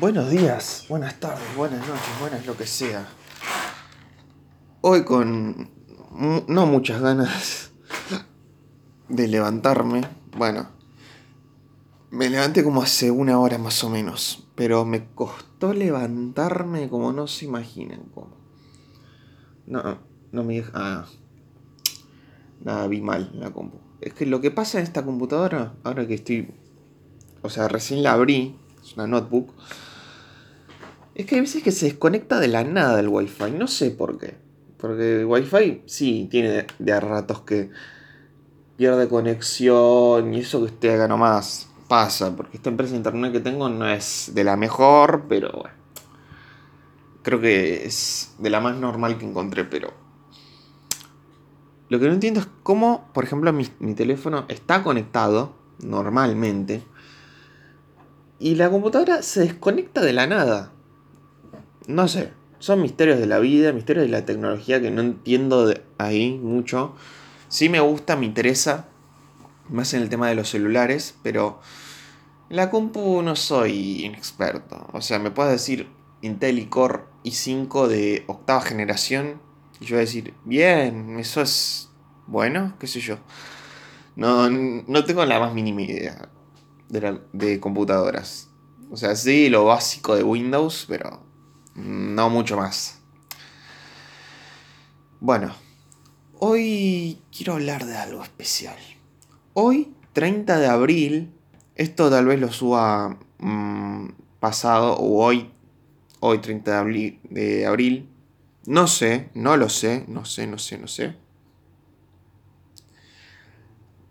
Buenos días, buenas tardes, buenas noches, buenas lo que sea. Hoy con no muchas ganas de levantarme. Bueno, me levanté como hace una hora más o menos, pero me costó levantarme como no se imaginan cómo. No, no me deja... Ah, nada, vi mal la compu. Es que lo que pasa en esta computadora, ahora que estoy... O sea, recién la abrí, es una notebook es que hay veces que se desconecta de la nada el wifi, no sé por qué. Porque el wifi sí tiene de, a ratos que pierde conexión y eso que esté acá nomás pasa. Porque esta empresa de internet que tengo no es de la mejor, pero bueno. Creo que es de la más normal que encontré, pero... Lo que no entiendo es cómo, por ejemplo, mi, mi teléfono está conectado normalmente y la computadora se desconecta de la nada no sé, son misterios de la vida, misterios de la tecnología que no entiendo de ahí mucho. Sí me gusta, me interesa, más en el tema de los celulares, pero la compu no soy inexperto. O sea, me puedes decir Intel Core i5 de octava generación y yo voy a decir, bien, eso es bueno, qué sé yo. No, no tengo la más mínima idea de, de computadoras. O sea, sí, lo básico de Windows, pero no mucho más. Bueno, hoy quiero hablar de algo especial. Hoy, 30 de abril, esto tal vez lo suba mm, pasado o hoy, hoy 30 de abril, de abril, no sé, no lo sé, no sé, no sé, no sé.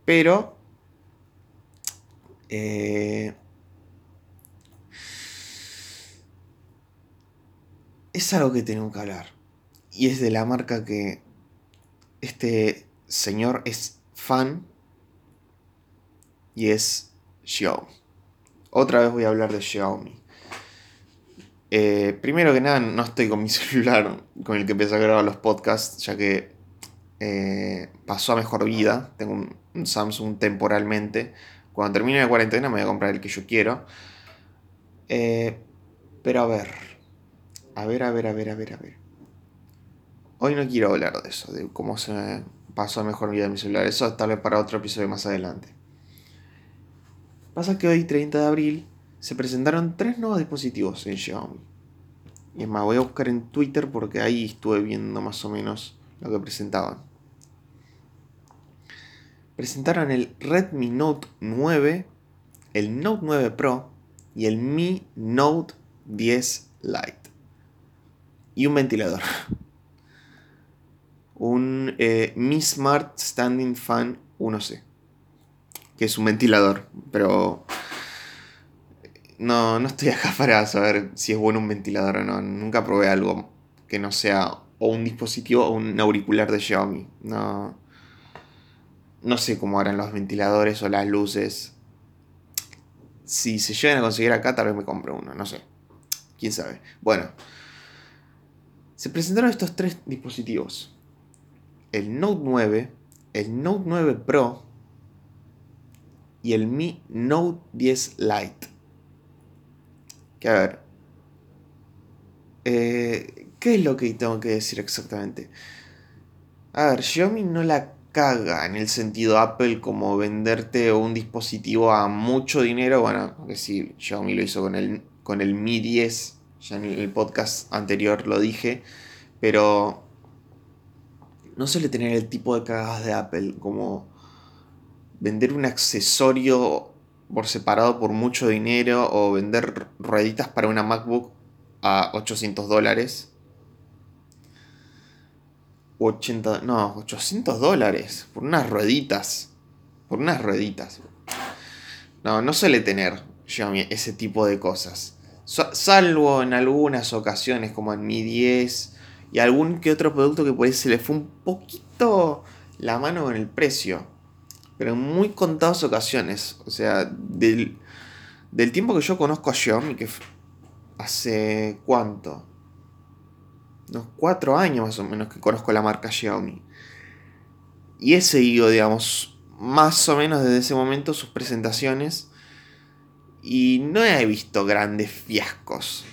Pero eh, es algo que tenemos que hablar. Y es de la marca que este señor es fan. Y es Xiaomi. Otra vez voy a hablar de Xiaomi. Eh, primero que nada, no estoy con mi celular con el que empecé a grabar los podcasts, ya que eh, pasó a mejor vida. Tengo un, Samsung temporalmente. Cuando termine la cuarentena me voy a comprar el que yo quiero. Eh, pero a ver, a ver, a ver, a ver, a ver, a ver. Hoy no quiero hablar de eso, de cómo se pasó a mejor vida de mi celular. Eso tal vez para otro episodio más adelante. Pasa que hoy, 30 de abril, se presentaron tres nuevos dispositivos en Xiaomi. Y es más, voy a buscar en Twitter porque ahí estuve viendo más o menos lo que presentaban. Presentaron el Redmi Note 9, el Note 9 Pro y el Mi Note 10 Lite y un ventilador. Un eh, Mi Smart Standing Fan 1C. Que es un ventilador. Pero no, no estoy acá para saber si es bueno un ventilador o no. Nunca probé algo que no sea o un dispositivo o un auricular de Xiaomi. No, no sé cómo harán los ventiladores o las luces. Si se llegan a conseguir acá, tal vez me compre uno. No sé. Quién sabe. Bueno se presentaron estos tres dispositivos. El Note 9, el Note 9 Pro y el Mi Note 10 Lite. Que a ver. Eh, ¿Qué es lo que tengo que decir exactamente? A ver, Xiaomi no la caga en el sentido Apple como venderte un dispositivo a mucho dinero. Bueno, que sí, Xiaomi lo hizo con el, con el Mi 10 ya en el podcast anterior lo dije, pero no suele tener el tipo de cagadas de Apple, como vender un accesorio por separado por mucho dinero o vender rueditas para una MacBook a 800 dólares. 80, no, 800 dólares por unas rueditas. Por unas rueditas. No, no suele tener Xiaomi ese tipo de cosas. Salvo en algunas ocasiones, como en Mi 10 y algún que otro producto que por ahí se le fue un poquito la mano con el precio. Pero en muy contadas ocasiones. O sea, del, del tiempo que yo conozco a Xiaomi, que hace cuánto? Unos cuatro años más o menos que conozco la marca Xiaomi. Y he seguido, digamos, más o menos desde ese momento sus presentaciones Y no he visto grandes fiascos.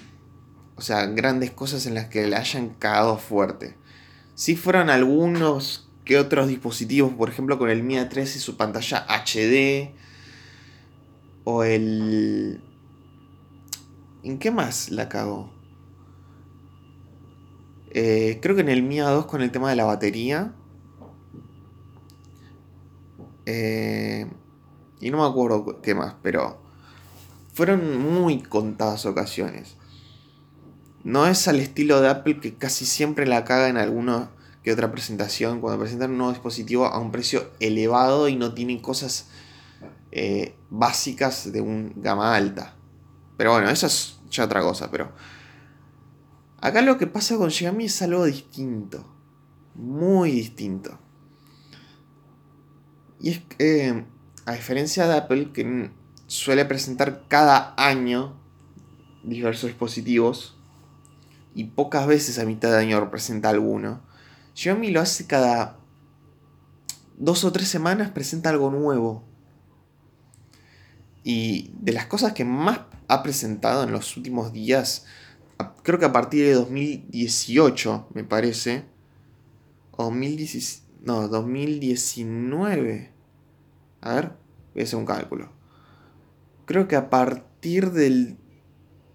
O sea, grandes cosas en las que le hayan cagado fuerte. Si fueron algunos que otros dispositivos, por ejemplo con el Mi A3 y su pantalla HD. O el... ¿En qué más la cagó? Eh, creo que en el Mi A2 con el tema de la batería. Eh, y no me acuerdo qué más, pero fueron muy contadas ocasiones. No es al estilo de Apple que casi siempre la caga en alguna que otra presentación cuando presentan un nuevo dispositivo a un precio elevado y no tienen cosas eh, básicas de un gama alta. Pero bueno, eso es ya otra cosa, pero acá lo que pasa con Xiaomi es algo distinto, muy distinto. Y es que, a diferencia de Apple, que suele presentar cada año diversos dispositivos, y pocas veces a mitad de año presenta alguno, Xiaomi lo hace cada dos o tres semanas, presenta algo nuevo. Y de las cosas que más ha presentado en los últimos días, creo que a partir de 2018, me parece, o 2017, no, 2019. A ver, voy a hacer un cálculo. Creo que a partir del...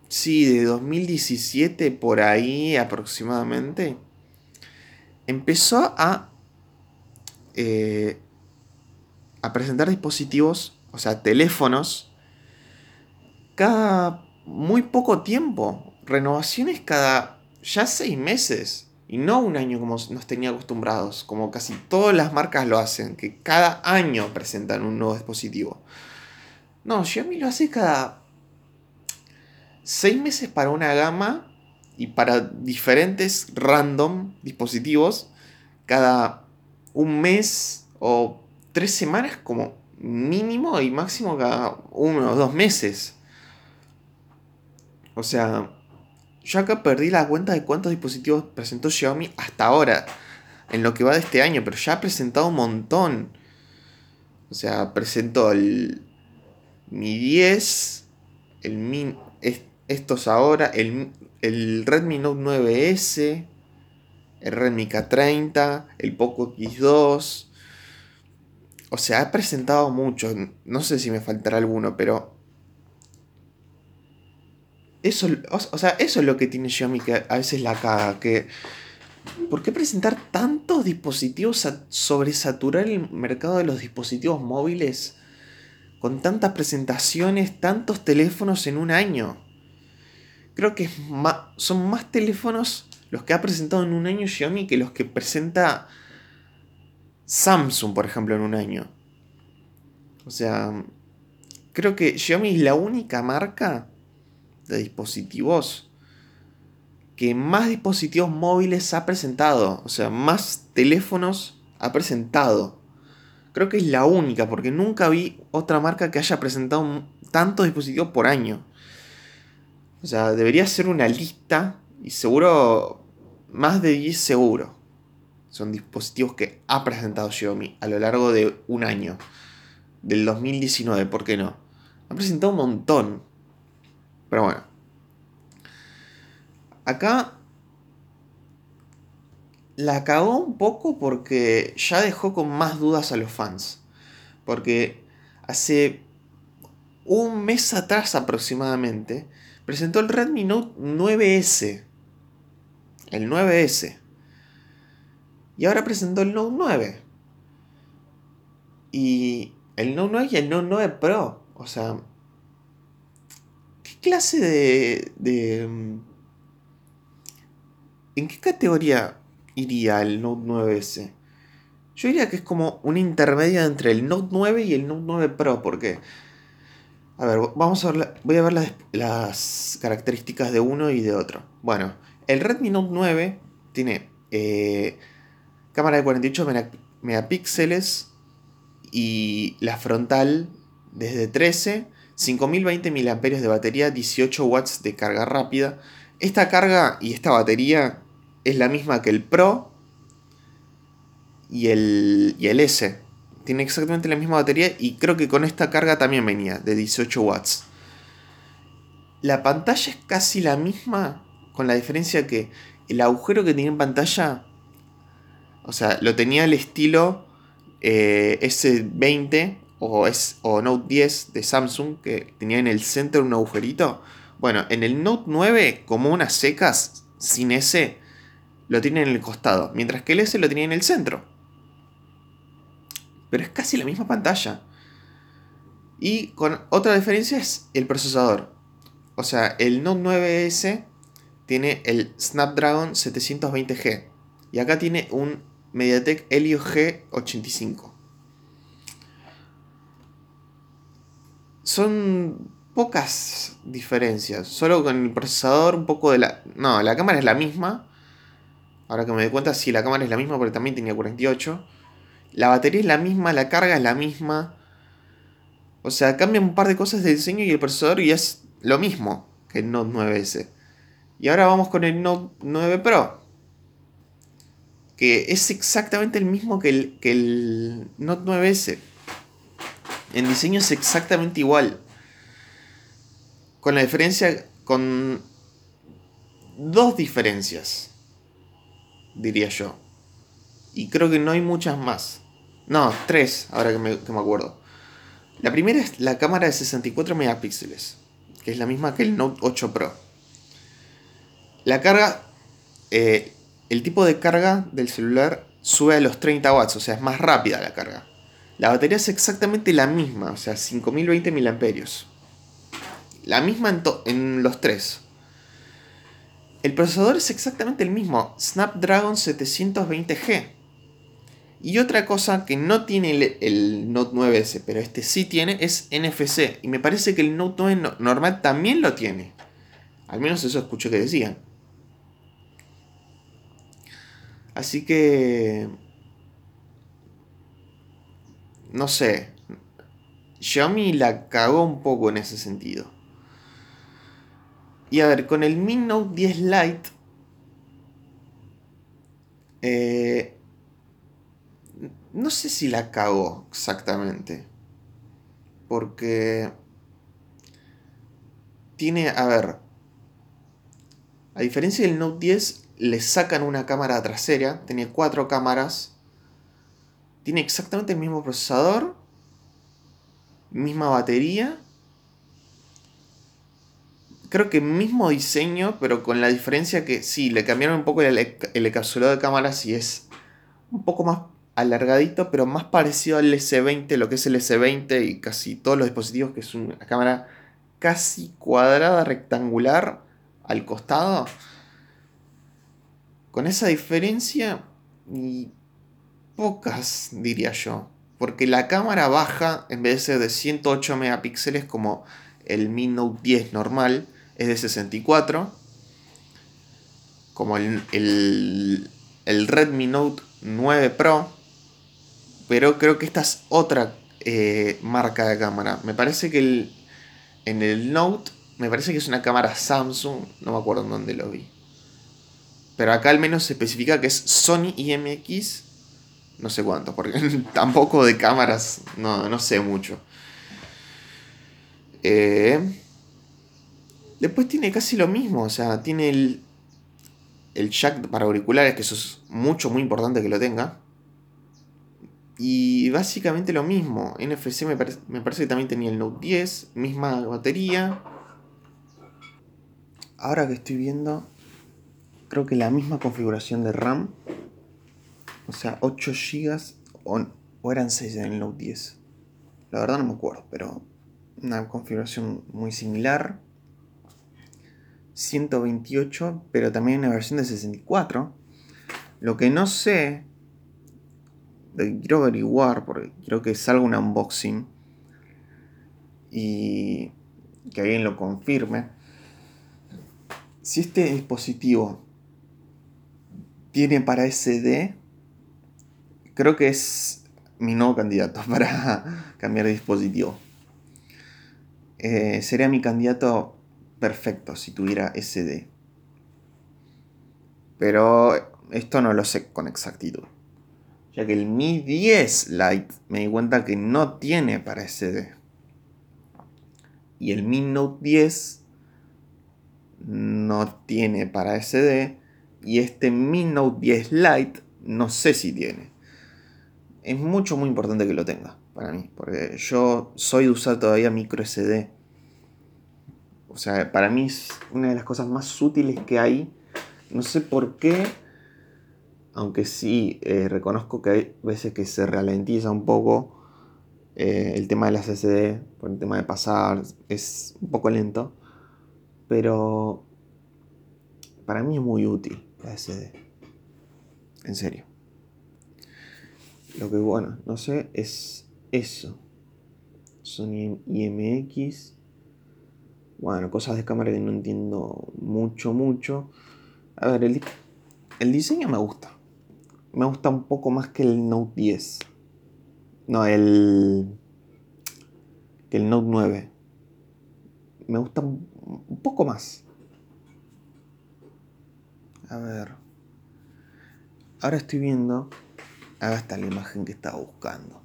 Sí, de 2017 por ahí aproximadamente. Empezó a... Eh, a presentar dispositivos, o sea, teléfonos, cada muy poco tiempo. Renovaciones cada ya seis meses. Y no un año como nos tenía acostumbrados, como casi todas las marcas lo hacen, que cada año presentan un nuevo dispositivo. No, Xiaomi lo hace cada seis meses para una gama y para diferentes random dispositivos, cada un mes o tres semanas como mínimo y máximo cada uno o dos meses. O sea, yo acá perdí la cuenta de cuántos dispositivos presentó Xiaomi hasta ahora, en lo que va de este año, pero ya ha presentado un montón. O sea, presentó el Mi 10, el Mi, estos ahora, el, el Redmi Note 9S, el Redmi K30, el Poco X2. O sea, ha presentado mucho. No sé si me faltará alguno, pero eso, o, sea, eso es lo que tiene Xiaomi que a veces la caga. Que, ¿Por qué presentar tantos dispositivos, sobresaturar el mercado de los dispositivos móviles con tantas presentaciones, tantos teléfonos en un año? Creo que son más teléfonos los que ha presentado en un año Xiaomi que los que presenta Samsung, por ejemplo, en un año. O sea, creo que Xiaomi es la única marca de dispositivos que más dispositivos móviles ha presentado, o sea, más teléfonos ha presentado. Creo que es la única, porque nunca vi otra marca que haya presentado tantos dispositivos por año. O sea, debería ser una lista y seguro más de 10 seguro. Son dispositivos que ha presentado Xiaomi a lo largo de un año. Del 2019, ¿por qué no? Ha presentado un montón. Pero bueno. Acá la cagó un poco porque ya dejó con más dudas a los fans. Porque hace un mes atrás aproximadamente presentó el Redmi Note 9S. El 9S. Y ahora presentó el Note 9. Y el Note 9 y el Note 9 Pro. O sea, clase de, mm, ¿En qué categoría iría el Note 9S? Yo diría que es como una intermedia entre el Note 9 y el Note 9 Pro, porque... A ver, vamos a ver, voy a ver las, características de uno y de otro. Bueno, el Redmi Note 9 tiene eh, cámara de 48 megapíxeles y la frontal desde 13 5020 mAh de batería, 18 watts de carga rápida. Esta carga y esta batería es la misma que el Pro y el, y el S. Tiene exactamente la misma batería y creo que con esta carga también venía de 18 watts. la pantalla es casi la misma, con la diferencia que el agujero que tenía en pantalla, o sea, lo tenía el estilo eh, S20 o, es, o Note 10 de Samsung, que tenía en el centro un agujerito. Bueno, en el Note 9, como unas secas, sin S, lo tiene en el costado, mientras que el S lo tenía en el centro. Pero es casi la misma pantalla. Y con otra diferencia es el procesador. O sea, el Note 9S tiene el Snapdragon 720G. Y acá tiene un MediaTek Helio G85. Son pocas diferencias. Solo con el procesador, un poco de la. No, la cámara es la misma. Ahora que me doy cuenta, sí, la cámara es la misma porque también tenía 48. La batería es la misma, la carga es la misma. O sea, cambian un par de cosas de diseño y el procesador y es lo mismo que el Note 9S. Y ahora vamos con el Note 9 Pro. Que es exactamente el mismo que el, que el Note 9S. En diseño es exactamente igual. Con la diferencia. Con dos diferencias. Diría yo. Y creo que no hay muchas más. No, tres, ahora que me, que me acuerdo. La primera es la cámara de 64 megapíxeles, que es la misma que el Note 8 Pro. La carga, eh, el tipo de carga del celular sube a los 30 watts, o sea, es más rápida la carga. La batería es exactamente la misma, o sea, 5020 mAh. La misma en, los tres. El procesador es exactamente el mismo, Snapdragon 720G. Y otra cosa que no tiene el, Note 9S, pero este sí tiene, es NFC. Y me parece que el Note 9 normal también lo tiene. Al menos eso escuché que decían. Así que... No sé. Xiaomi la cagó un poco en ese sentido. Y a ver, con el Mi Note 10 Lite... Eh, no sé si la cagó exactamente. Porque tiene, a ver, a diferencia del Note 10, le sacan una cámara trasera, tiene cuatro cámaras, tiene exactamente el mismo procesador, misma batería, creo que mismo diseño, pero con la diferencia que sí, le cambiaron un poco el, el encapsulado de cámaras y es un poco más alargadito, pero más parecido al S20, lo que es el S20 y casi todos los dispositivos, que es una cámara casi cuadrada, rectangular, al costado. Con esa diferencia, y pocas diría yo. Porque la cámara baja, en vez de ser de 108 megapíxeles como el Mi Note 10 normal, es de 64. Como el, el, el Redmi Note 9 Pro, pero creo que esta es otra eh, marca de cámara. Me parece que el, en el Note, me parece que es una cámara Samsung, no me acuerdo en dónde lo vi. Pero acá al menos se especifica que es Sony IMX, no sé cuánto, porque tampoco de cámaras, no, no sé mucho. Eh, después tiene casi lo mismo, o sea, tiene el, el jack para auriculares, que eso es mucho, muy importante que lo tenga. Y básicamente lo mismo. NFC me, parece que también tenía el Note 10, misma batería. Ahora que estoy viendo, creo que la misma configuración de RAM. O sea, 8 GB o, eran 6 en el Note 10. La verdad no me acuerdo, pero una configuración muy similar. 128, pero también una versión de 64. Lo que no sé quiero averiguar, porque quiero que salga un unboxing y que alguien lo confirme. Si este dispositivo tiene para SD, creo que es mi nuevo candidato para cambiar de dispositivo. Eh, sería mi candidato perfecto si tuviera SD. Pero esto no lo sé con exactitud ya que el Mi 10 Lite me di cuenta que no tiene para SD. Y el Mi Note 10 no tiene para SD y este Mi Note 10 Lite no sé si tiene. Es mucho, muy importante que lo tenga para mí, porque yo soy de usar todavía micro SD. O sea, para mí es una de las cosas más útiles que hay. No sé por qué, aunque sí eh, reconozco que hay veces que se ralentiza un poco eh, el tema de las SD, por el tema de pasar, es un poco lento. Pero para mí es muy útil la SD. En serio. Lo que bueno, no sé, es eso. Sony IMX. Bueno, cosas de cámara que no entiendo mucho, mucho. A ver, el, el diseño me gusta. Me gusta un poco más que el Note 10. No, el. que el Note 9. Me gusta un poco más. A ver. Ahora estoy viendo. Acá está la imagen que estaba buscando.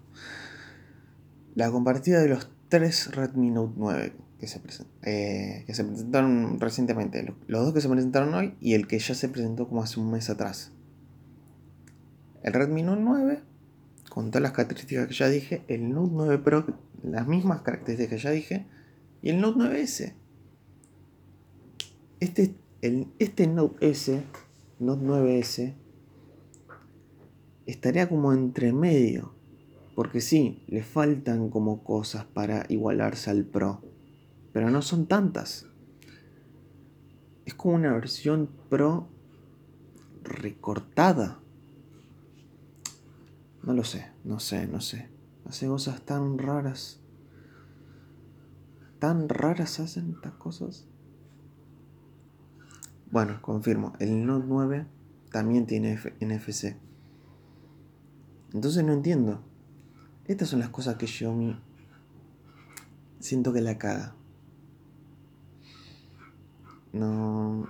La compartida de los tres Redmi Note 9 que se, eh, que se presentaron recientemente. Los dos que se presentaron hoy y el que ya se presentó como hace un mes atrás. El Redmi Note 9, con todas las características que ya dije. El Note 9 Pro, las mismas características que ya dije. Y el Note 9S. Este, el, este Note S, Note 9S, estaría como entre medio. Porque sí, le faltan como cosas para igualarse al Pro. Pero no son tantas. Es como una versión Pro recortada. No lo sé, no sé, no sé. Hace cosas tan raras. Tan raras hacen estas cosas. Bueno, confirmo. El Note 9 también tiene NFC. Entonces no entiendo. Estas son las cosas que Xiaomi siento que la caga. No.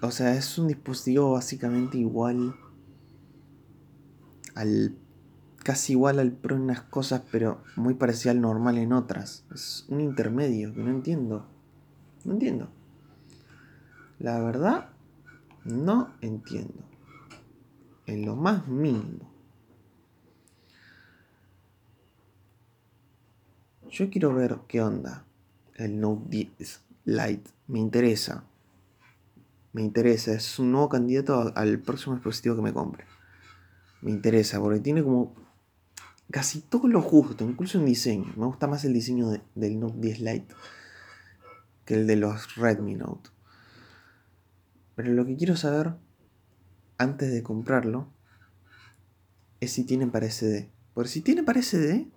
O sea, es un dispositivo básicamente igual al. casi igual al Pro en unas cosas, pero muy parecido al normal en otras. Es un intermedio que no entiendo. No entiendo. La verdad, no entiendo. En lo más mínimo. Yo quiero ver qué onda el Note 10 Lite. Me interesa. Me interesa. Es un nuevo candidato al próximo dispositivo que me compre. Me interesa porque tiene como casi todo lo justo, incluso en diseño. Me gusta más el diseño del Note 10 Lite que el de los Redmi Note. Pero lo que quiero saber antes de comprarlo es si tiene para SD. Porque si tiene para SD,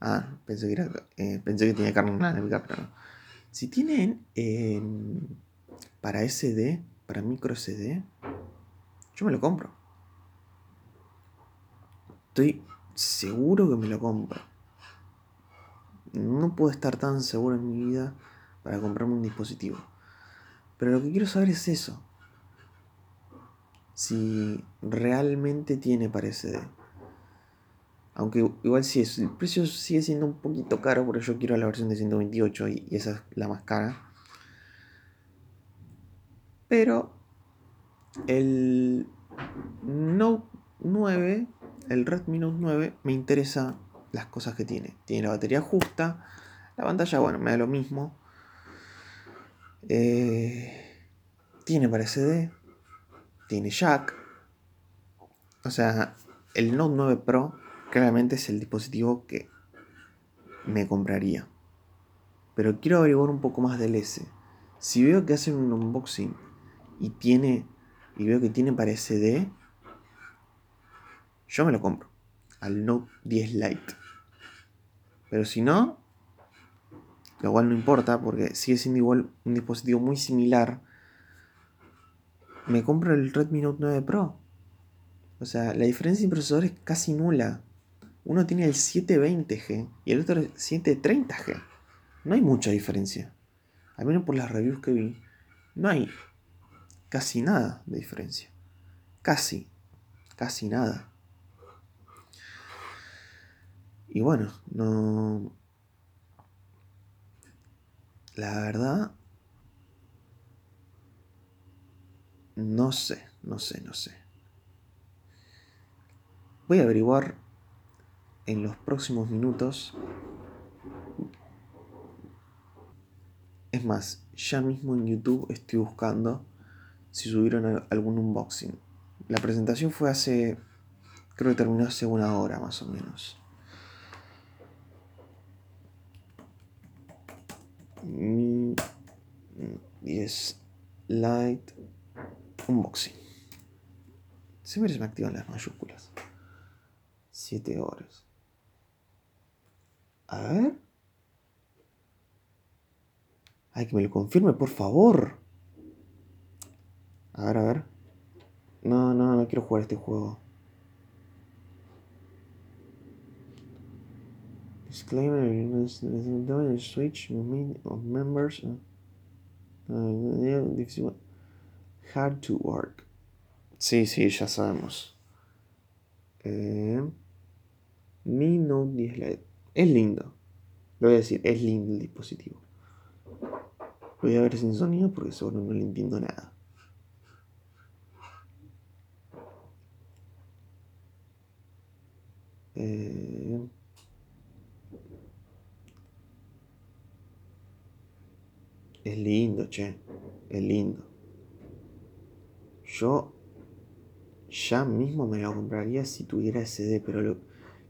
Ah, pensé que, era, eh, pensé que tenía carne análoga, pero no. Si tienen para SD, para micro SD, yo me lo compro. Estoy seguro que me lo compro. No puedo estar tan seguro en mi vida para comprarme un dispositivo. Pero lo que quiero saber es eso. Si realmente tiene para SD. Aunque igual sí, es, el precio sigue siendo un poquito caro, porque yo quiero la versión de 128 y, esa es la más cara. Pero el Note 9, el Redmi Note 9, me interesa las cosas que tiene. Tiene la batería justa, la pantalla, bueno, me da lo mismo. Eh, tiene para SD, tiene jack. O sea, el Note 9 Pro claramente es el dispositivo que me compraría. Pero quiero averiguar un poco más del S. Si veo que hacen un unboxing y tiene y veo que tiene para SD, yo me lo compro al Note 10 Lite. Pero si no, lo cual no importa porque sigue siendo igual un dispositivo muy similar, me compro el Redmi Note 9 Pro. O sea, la diferencia de procesador es casi nula. Uno tiene el 720G y el otro el 730G. No hay mucha diferencia. Al menos por las reviews que vi, no hay casi nada de diferencia. Casi, casi nada. Y bueno, no. La verdad, no sé, no sé, no sé. Voy a averiguar en los próximos minutos. Es más, ya mismo en YouTube estoy buscando si subieron algún unboxing. La presentación fue hace, creo que terminó hace una hora más o menos. Y es Light Unboxing. Siempre se me activan las mayúsculas. 7 horas. A ver. Ay, que me lo confirme, por favor. A ver, a ver. No, no, no quiero jugar este juego. Disclaimer, switch of members. Uh, hard to work. Sí, sí, ya sabemos. Eh, mi Note 10 Lite. Es lindo. Lo voy a decir, es lindo el dispositivo. Voy a ver sin sonido porque seguro no le entiendo nada. Eh, es lindo, che. Es lindo. Yo ya mismo me lo compraría si tuviera SD, pero lo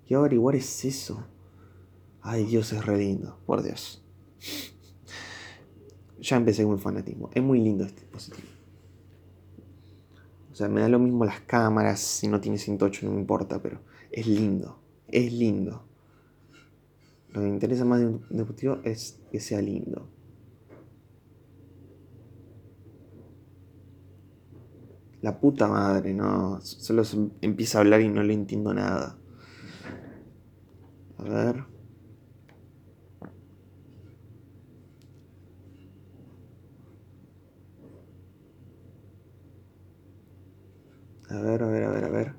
que averiguar es eso. Ay, Dios, es re lindo, por Dios. Ya empecé con el fanatismo. Es muy lindo este dispositivo. O sea, me da lo mismo las cámaras, si no tiene 108 no me importa, pero es lindo. Es lindo. Lo que me interesa más de un dispositivo es que sea lindo. La puta madre, no. Solo empieza a hablar y no le entiendo nada. A ver. A ver, a ver, a ver, a ver.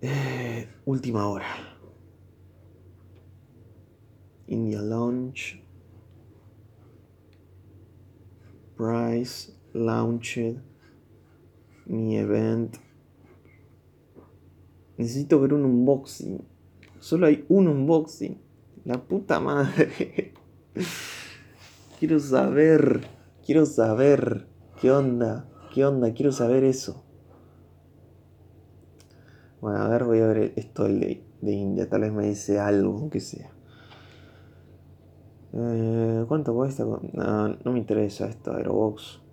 Eh, última hora. Launched, mi event. Necesito ver un unboxing. Solo hay un unboxing. La puta madre. quiero saber. Quiero saber. ¿Qué onda? ¿Qué onda? Quiero saber eso. Bueno, a ver, voy a ver esto de, de India. Tal vez me dice algo, aunque sea. Eh, ¿Cuánto cuesta? No, no me interesa esto, Aerobox.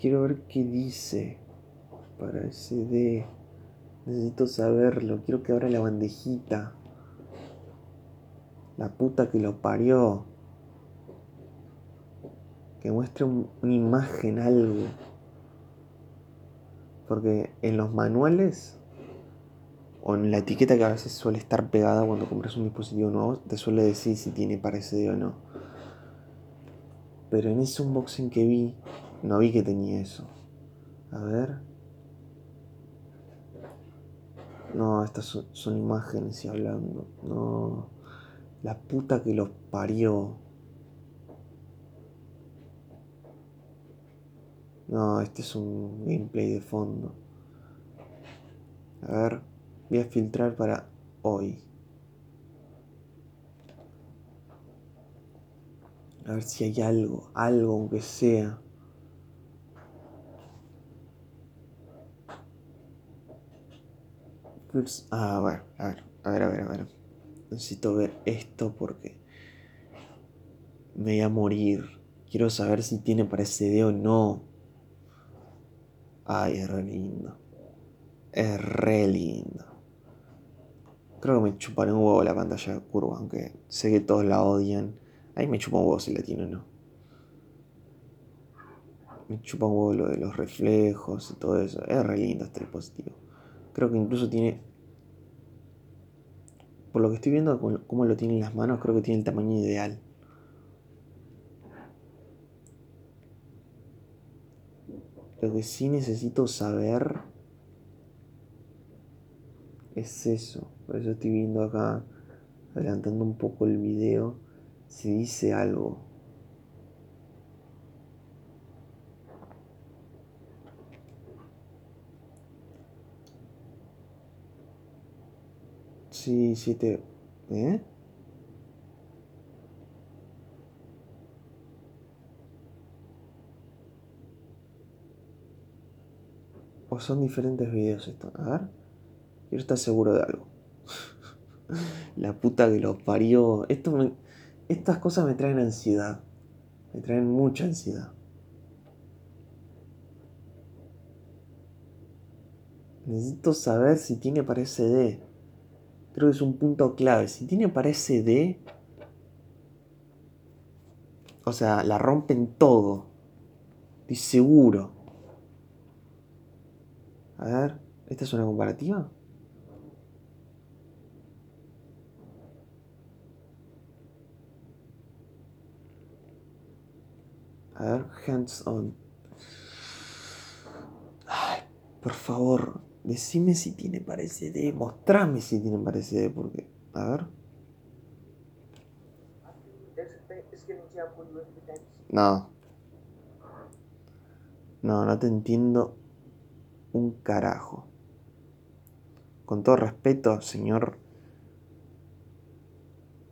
Quiero ver qué dice para SD. Necesito saberlo. Quiero que abra la bandejita. La puta que lo parió. Que muestre una imagen, algo. Porque en los manuales o en la etiqueta que a veces suele estar pegada cuando compras un dispositivo nuevo, te suele decir si tiene para SD o no. Pero en ese unboxing que vi, no vi que tenía eso. A ver. No, estas son, imágenes y hablando. No. La puta que los parió. No, este es un gameplay de fondo. A ver, voy a filtrar para hoy. A ver si hay algo, algo aunque sea. Ah, bueno, a ver, a ver, a ver, a ver. Necesito ver esto porque me voy a morir. Quiero saber si tiene para ese o no. Ay, es re lindo. Es re lindo. Creo que me chuparé un huevo la pantalla curva, aunque sé que todos la odian. Ahí me chupa un huevo si la tiene o no. Me chupa un huevo lo de los reflejos y todo eso. Es re lindo este dispositivo. Creo que incluso tiene. Por lo que estoy viendo, cómo lo tiene en las manos, creo que tiene el tamaño ideal. Lo que sí necesito saber es eso. Por eso estoy viendo acá, adelantando un poco el video, si dice algo. Sí, sí te... ¿Eh? O son diferentes videos esto. A ver. Quiero estar seguro de algo. La puta que lo parió. Esto Estas cosas me traen ansiedad. Me traen mucha ansiedad. Necesito saber si tiene para SD. Creo que es un punto clave. Si tiene para SD. O sea, la rompen todo. Estoy seguro. A ver, ¿esta es una comparativa? A ver, hands on. Ay, por favor, decime si tiene para SD. Mostrame si tiene para SD, porque. A ver. No. No, no te entiendo un carajo. Con todo respeto, señor.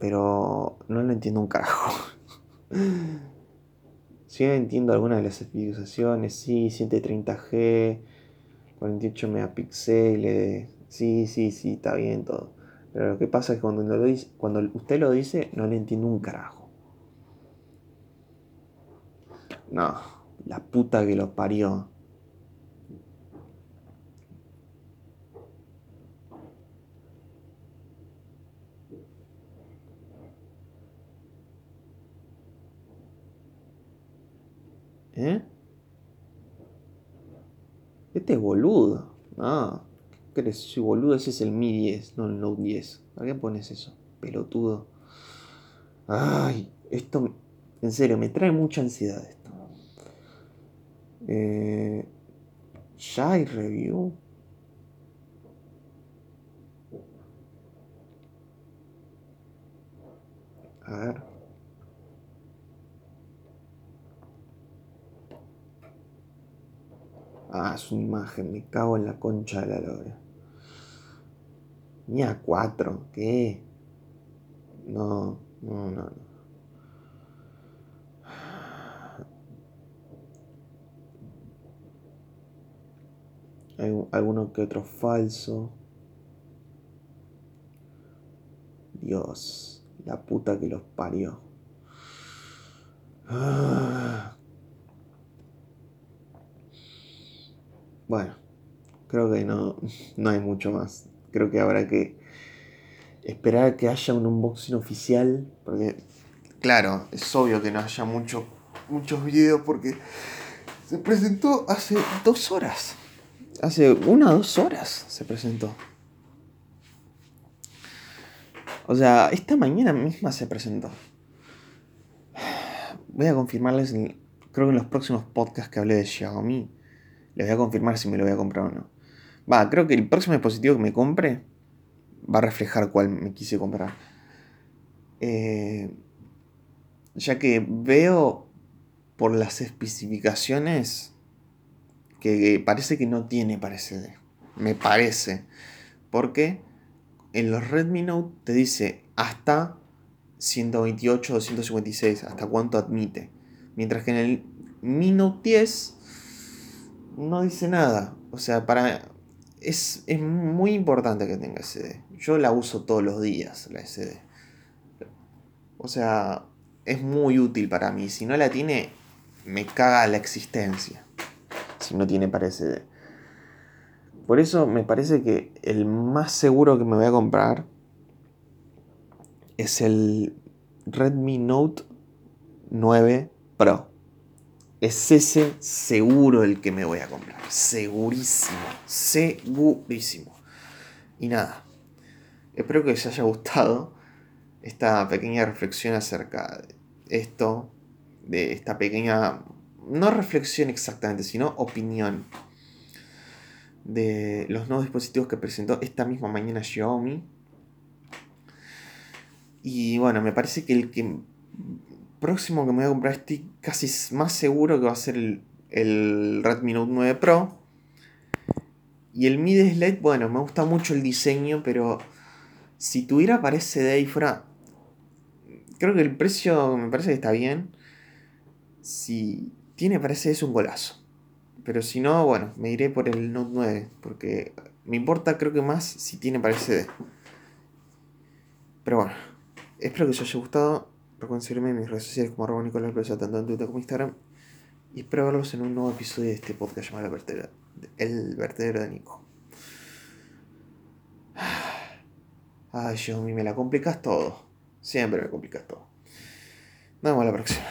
Pero no lo entiendo un carajo. Sí entiendo algunas de las especificaciones, sí, 730G, 48 megapíxeles, sí, sí, sí, está bien todo. Pero lo que pasa es que cuando, lo dice, cuando usted lo dice, no le entiendo un carajo. No, la puta que lo parió. ¿Eh? Este es boludo. Ah, ¿qué crees? Si boludo, ese es el Mi 10, no el Note 10. ¿Para qué pones eso? Pelotudo. Ay, esto. En serio, me trae mucha ansiedad esto. Eh, ya review. A ver. Ah, una imagen, me cago en la concha de la lora. Ni a cuatro, ¿qué? No, no, no, no. Hay alguno que otro falso. Dios, la puta que los parió. Ah. Bueno, creo que no, no hay mucho más. Creo que habrá que esperar a que haya un unboxing oficial. Porque, claro, es obvio que no haya mucho, muchos videos porque se presentó hace dos horas. Hace una o dos horas se presentó. O sea, esta mañana misma se presentó. Voy a confirmarles, creo que en los próximos podcasts que hablé de Xiaomi les voy a confirmar si me lo voy a comprar o no. Va, creo que el próximo dispositivo que me compre va a reflejar cuál me quise comprar. Eh, ya que veo por las especificaciones que parece que no tiene para. Me parece. Porque en los Redmi Note te dice hasta 128 o 256, hasta cuánto admite. Mientras que en el Mi Note 10 no dice nada. O sea, para es, es, muy importante que tenga SD. Yo la uso todos los días, la SD. O sea, es muy útil para mí. Si no la tiene, me caga la existencia. Si no tiene para SD. Por eso me parece que el más seguro que me voy a comprar es el Redmi Note 9 Pro es ese seguro el que me voy a comprar. Segurísimo. Segurísimo. Y nada. Espero que les haya gustado esta pequeña reflexión acerca de esto. De esta pequeña no reflexión exactamente, sino opinión de los nuevos dispositivos que presentó esta misma mañana Xiaomi. Y bueno, me parece que el que próximo que me voy a comprar estoy casi más seguro que va a ser el, el Redmi Note 9 Pro. Y el Mi Slate, bueno, me gusta mucho el diseño, pero si tuviera para ese y fuera... Creo que el precio me parece que está bien. Si tiene para ese es un golazo. Pero si no, bueno, me iré por el Note 9. Porque me importa creo que más si tiene para SD. Pero bueno, espero que os haya gustado. Recuerden seguirme en mis redes sociales como arroba Nicolás tanto en Twitter como Instagram. Y espero verlos en un nuevo episodio de este podcast llamado El Vertedero, El Vertedero de Nico. Ay, Xiaomi, me la complicas todo. Siempre me complicas todo. Nos vemos la próxima.